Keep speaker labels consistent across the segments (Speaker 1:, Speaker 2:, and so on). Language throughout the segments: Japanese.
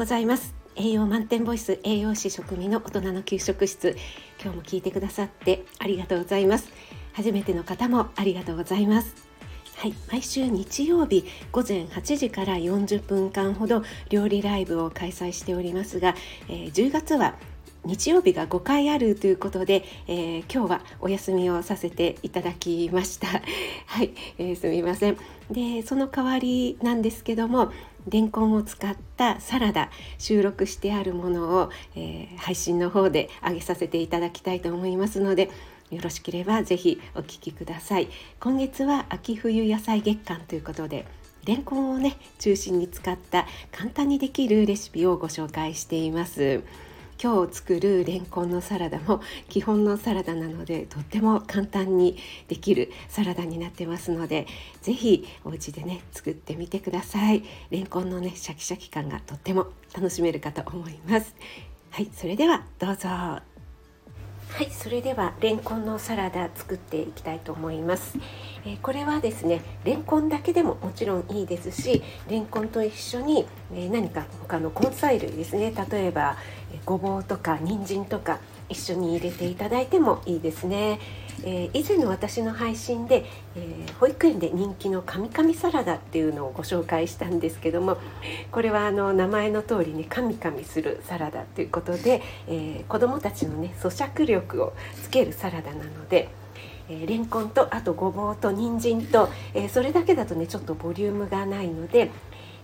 Speaker 1: ございます。栄養満点ボイス栄養士食味の大人の給食室。今日も聞いてくださってありがとうございます。初めての方もありがとうございます。はい、毎週日曜日午前8時から40分間ほど料理ライブを開催しておりますが、えー、10月は日曜日が5回あるということで、えー、今日はお休みをさせていただきました。はい、えー、すみません。でその代わりなんですけどもレンコンを使ったサラダ収録してあるものを、えー、配信の方で上げさせていただきたいと思いますのでよろしければぜひお聞きください。今月は秋冬野菜月間ということでレンコンをね中心に使った簡単にできるレシピをご紹介しています。今日作るレンコンのサラダも基本のサラダなのでとっても簡単にできるサラダになってますので是非お家でね作ってみてください。レンコンのねシャキシャキ感がとっても楽しめるかと思います。はいそれではどうぞ。はいそれではレンコンのサラダ作っていきたいと思います、えー、これはですねレンコンだけでももちろんいいですしレンコンと一緒に、えー、何か他の根菜類ですね。例えば、えー、ごぼうとか人参とか一緒に入れていただいてもいいですね。えー、以前の私の配信で、えー、保育園で人気のカミカミサラダっていうのをご紹介したんですけどもこれはあの名前の通りねカミカミするサラダということで、えー、子どもたちのね咀嚼力をつけるサラダなので。えレンコンとあとごぼうと人参と、えそれだけだとねちょっとボリュームがないので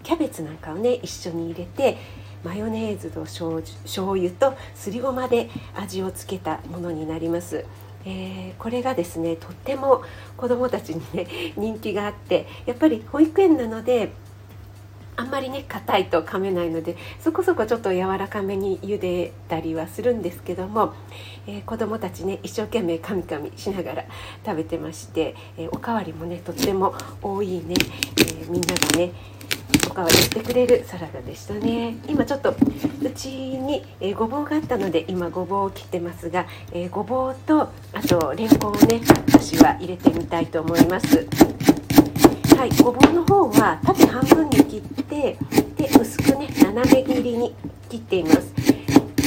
Speaker 1: キャベツなんかをね一緒に入れてマヨネーズと醤油とすりごまで味をつけたものになります。えー、これがですねとっても子どもたちにね 人気があってやっぱり保育園なのであんまりね硬いと噛めないのでそこそこちょっと柔らかめに茹でたりはするんですけども、えー、子どもたちね一生懸命噛み噛みしながら食べてまして、えー、おかわりもねとっても多いね、えー、みんながねかわりしてくれるサラダでしたね。今ちょっとうちに、えー、ごぼうがあったので今ごぼうを切ってますが、えー、ごぼうとあとれんこんをね私は入れてみたいと思います。はいごぼうの方は縦半分に切ってで薄くね斜め切りに切っています。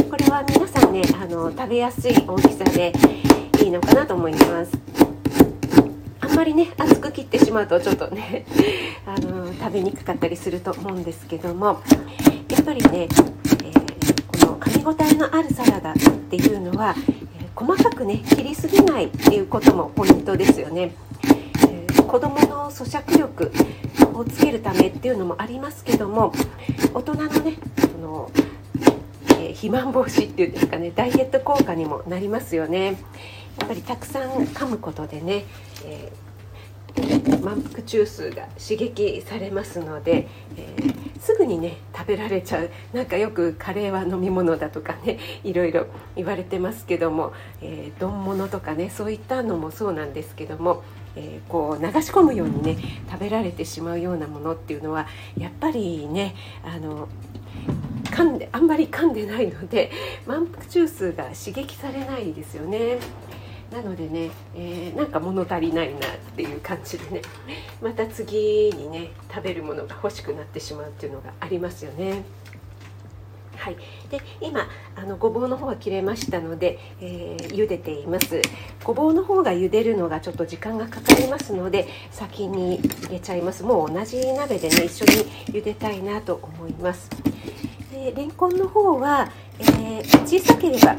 Speaker 1: これは皆さんねあの食べやすい大きさでいいのかなと思います。まりね厚く切ってしまうとちょっとね あの食べにくかったりすると思うんですけどもやっぱりね、えー、この噛み応えのあるサラダっていうのは、えー、細かくね切りすぎないっていうこともポイントですよね。えー、子供の咀嚼力をつけるためっていうのもありますけども大人のねそのえ肥満防止っていうんですかねダイエット効果にもなりますよねやっぱりたくさん噛むことでね、え満腹中枢が刺激されますので、えー、すぐにね食べられちゃうなんかよくカレーは飲み物だとかね いろいろ言われてますけども、えー、丼物とかねそういったのもそうなんですけども、えー、こう流し込むようにね食べられてしまうようなものっていうのはやっぱりねあの噛んであんまり噛んでないので満腹中枢が刺激されないですよね。なのでね、えー、なんか物足りないなっていう感じでね また次にね食べるものが欲しくなってしまうっていうのがありますよね。はい、で今あのごぼうの方は切れましたので、えー、茹でています。ごぼうの方が茹でるのがちょっと時間がかかりますので先に入れちゃいます。もう同じ鍋でね一緒に茹でたいなと思います。でレンコンの方は、えー、小さければ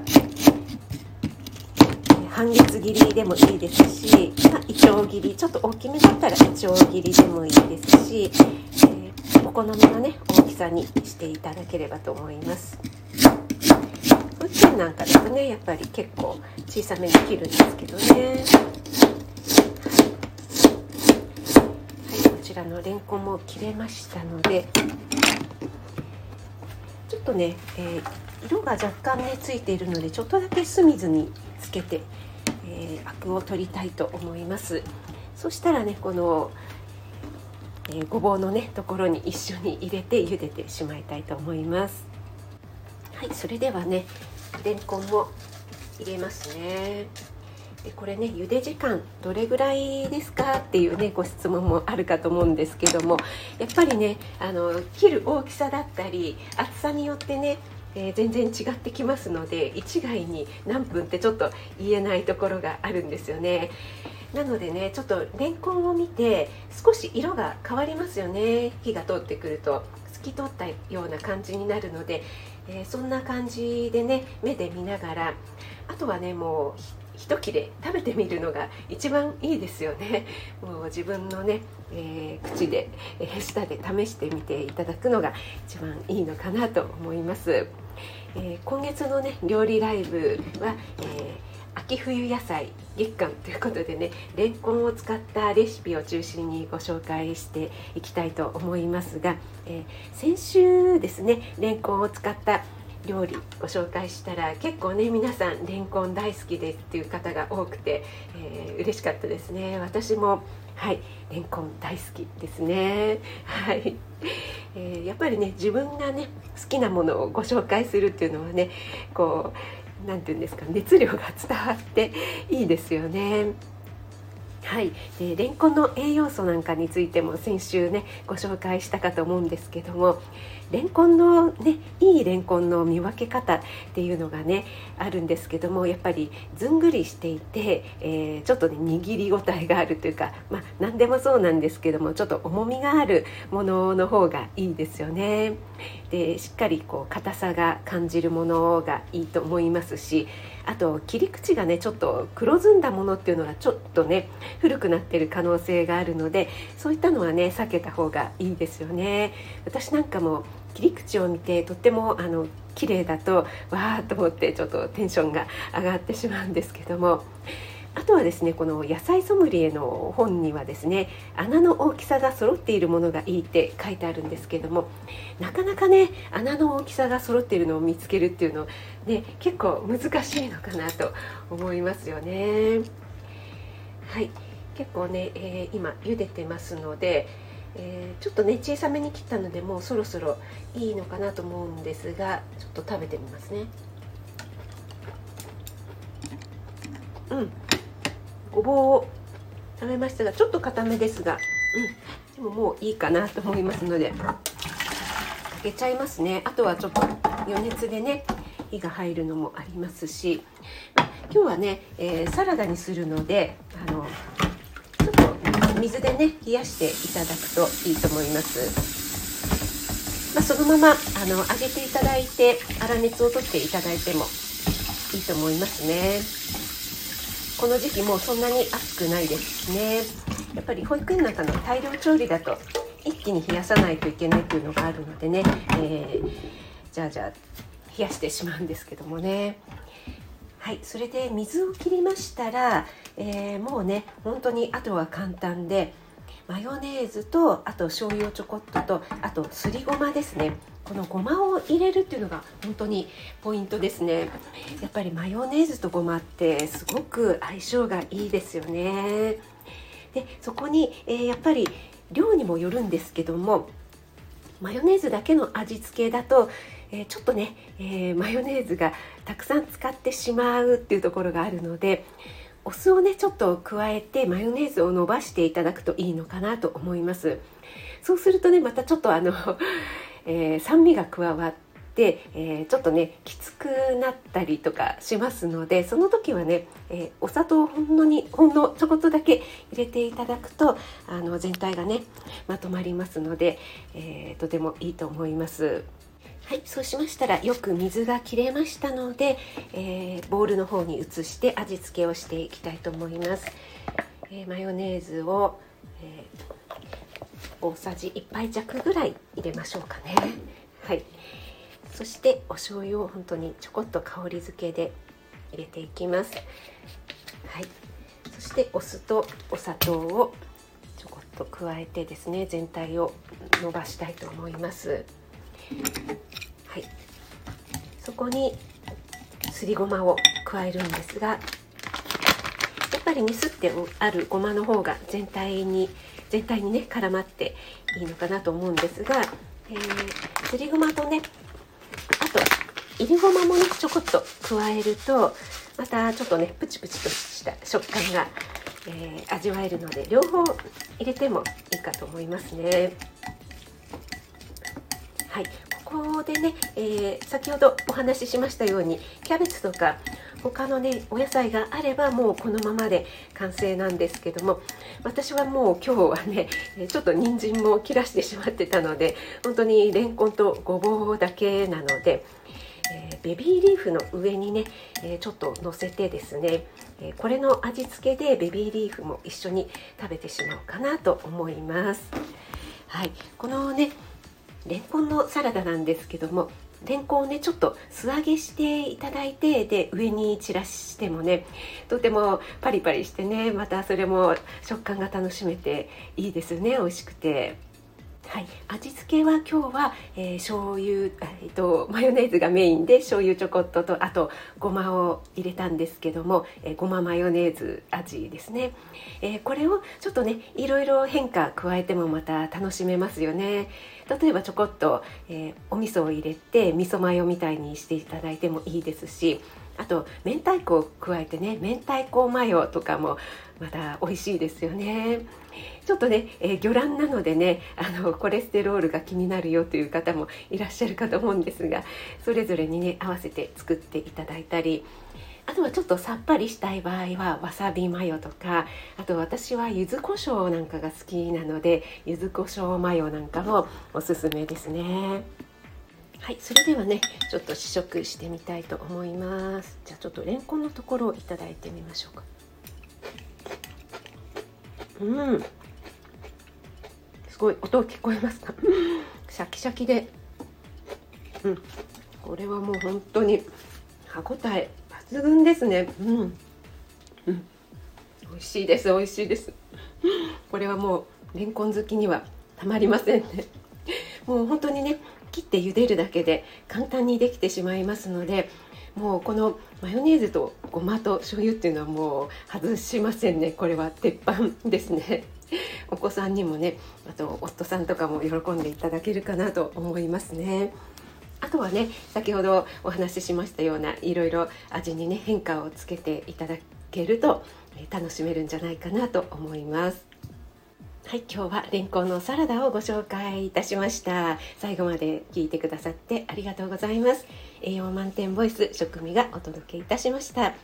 Speaker 1: 半月切りでもいいですし、まあ、いちょう切りちょっと大きめだったらいちょう切りでもいいですし、えー、お好みのね大きさにしていただければと思います。保育園なんかですねやっぱり結構小さめに切るんですけどね。はい、はい、こちらのレンコンも切れましたのでちょっとね、えー、色が若干ねついているのでちょっとだけ酢水につけて、えー、アクを取りたいと思います。そしたらねこの、えー、ごぼうのねところに一緒に入れて茹でてしまいたいと思います。はいそれではねれんこんも入れますね。でこれね茹で時間どれぐらいですかっていうねご質問もあるかと思うんですけどもやっぱりねあの切る大きさだったり厚さによってねえー、全然違ってきますので一概に何分ってちょっと言えないところがあるんですよね。なのでねちょっとレンコンを見て少し色が変わりますよね。火が通ってくると透き通ったような感じになるので、えー、そんな感じでね目で見ながらあとはねもう一切れ食べてみるのが一番いいですよね。もう自分のね、えー、口で、えー、舌で試してみていただくのが一番いいのかなと思います、えー、今月のね料理ライブは、え秋冬野菜月間ということでねレンコンを使ったレシピを中心にご紹介していきたいと思いますが、え先週ですねレンコンを使った料理ご紹介したら結構ね皆さんレンコン大好きですっていう方が多くて、えー、嬉しかったですね。私もはいレンコン大好きですね。はい、えー、やっぱりね自分がね好きなものをご紹介するっていうのはねこう何て言うんですか熱量が伝わっていいですよね。はい、でレンコンの栄養素なんかについても先週ねご紹介したかと思うんですけどもレンコンのねいいレンコンの見分け方っていうのがねあるんですけどもやっぱりずんぐりしていて、えー、ちょっとね握り応えがあるというかまあ何でもそうなんですけどもちょっと重みがあるものの方がいいですよね。でしっかりこう硬さが感じるものがいいと思いますしあと切り口がねちょっと黒ずんだものっていうのがちょっとね古くなってる可能性があるのでそういったのはね避けた方がいいですよね。私なんかも切り口を見てとってもあの綺麗だとわーっと思ってちょっとテンションが上がってしまうんですけどもあとはですねこの野菜ソムリエの本にはですね穴の大きさが揃っているものがいいって書いてあるんですけどもなかなかね穴の大きさが揃っているのを見つけるっていうのね結構難しいのかなと思いますよね。はい。結構ね、えー、今茹でてますのでえー、ちょっとね小さめに切ったのでもうそろそろいいのかなと思うんですがちょっと食べてみますね。うん。ごぼうを食べましたがちょっと固めですが、うん、でももういいかなと思いますのでかけちゃいますね。あとはちょっと余熱でね火が入るのもありますし。今日はね、えー、サラダにするのであのちょっと水でね冷やしていただくといいと思います、まあ、そのままあの揚げていただいて粗熱を取っていただいてもいいと思いますね。この時期もそんなに暑くないですね。やっぱり保育園の中の大量調理だと一気に冷やさないといけないというのがあるのでね、えー、じゃあじゃあ冷やしてしまうんですけどもね。はいそれで水を切りましたら、えー、もうね本当にあとは簡単でマヨネーズとあと醤油をちょこっととあとすりごまですね。このごまを入れるっていうのが本当にポイントですね。やっぱりマヨネーズとごまってすごく相性がいいですよね。でそこに、えー、やっぱり量にもよるんですけどもマヨネーズだけの味付けだと、えー、ちょっとね、えー、マヨネーズがたくさん使ってしまうっていうところがあるのでお酢をねちょっと加えてマヨネーズを伸ばしていただくといいのかなと思いますそうするとねまたちょっとあの えー、酸味が加わって、えー、ちょっとねきつくなったりとかしますのでその時はね、えー、お砂糖をほんのにほんのちょこっとだけ入れていただくとあの全体がねまとまりますので、えとてもいいと思います。はい、そうしましたらよく水が切れましたので、えー、ボウルの方に移して味付けをしていきたいと思います。えー、マヨネーズを、えー大さじ1杯弱ぐらい入れましょうかね。はい。そしてお醤油を本当にちょこっと香り付けで入れていきます。はい。そしてお酢とお砂糖をちょこっと加えてですね全体を伸ばしたいと思います。はいそこにすりごまを加えるんですがやっぱりねすってあるごまの方が全体に全体にね絡まっていいのかなと思うんですが、えー、すりごまとねあといりごまもねちょこっと加えるとまたちょっとねプチプチとした食感が、えー、味わえるので両方入れてもいいかと思いますね。はい、ここでね、えー、先ほどお話ししましたようにキャベツとか他のねお野菜があればもうこのままで完成なんですけども私はもう今日はねちょっと人参も切らしてしまってたので本当にレンコンとごぼうだけなので、えー、ベビーリーフの上にね、えー、ちょっと乗せてですね、えこれの味付けでベビーリーフも一緒に食べてしまおうかなと思います。はい、このねレンコンのサラダなんですけどもレンコンをねちょっと素揚げしていただいてで上に散らしてもねとてもパリパリしてねまたそれも食感が楽しめていいですね美味しくて。はい、味付けは今日は、えー、醤油、えっと、マヨネーズがメインで醤油ちょこっととあとごまを入れたんですけども、えー、ごまマヨネーズ味ですね、えー、これをちょっとねいろいろ変化加えてもまた楽しめますよね。例えばちょこっと、えお味噌を入れて味噌マヨみたいにしていただいてもいいですしあと明太子を加えてね明太子マヨとかもまた美味しいですよねちょっとね、えー、魚卵なのでねあのコレステロールが気になるよという方もいらっしゃるかと思うんですがそれぞれにね合わせて作っていただいたりあとはちょっとさっぱりしたい場合はわさびマヨとかあと私は柚子胡椒なんかが好きなので柚子胡椒マヨなんかもおすすめですね。はい、それではね、ちょっと試食してみたいと思います。じゃあちょっとレンコンのところをいただいてみましょうか。うん。すごい音聞こえますか？シャキシャキで、うん、これはもう本当に歯ごたえ抜群ですね。うん、うん、美味しいです。美味しいです。これはもうレンコン好きにはたまりませんね。もう本当にね切って茹でるだけで簡単にできてしまいますのでもうこのマヨネーズとごまと醤油っていうのはもう外しませんね。これは鉄板ですね。お子さんにもねあと夫さんとかも喜んでいただけるかなと思いますね。あとはね先ほどお話ししましたようないろいろ味にね変化をつけていただけると楽しめるんじゃないかなと思います。はい、今日はレンコンのサラダをご紹介いたしました。最後まで聞いてくださってありがとうございます。栄養満点ボイス食味がお届けいたしました。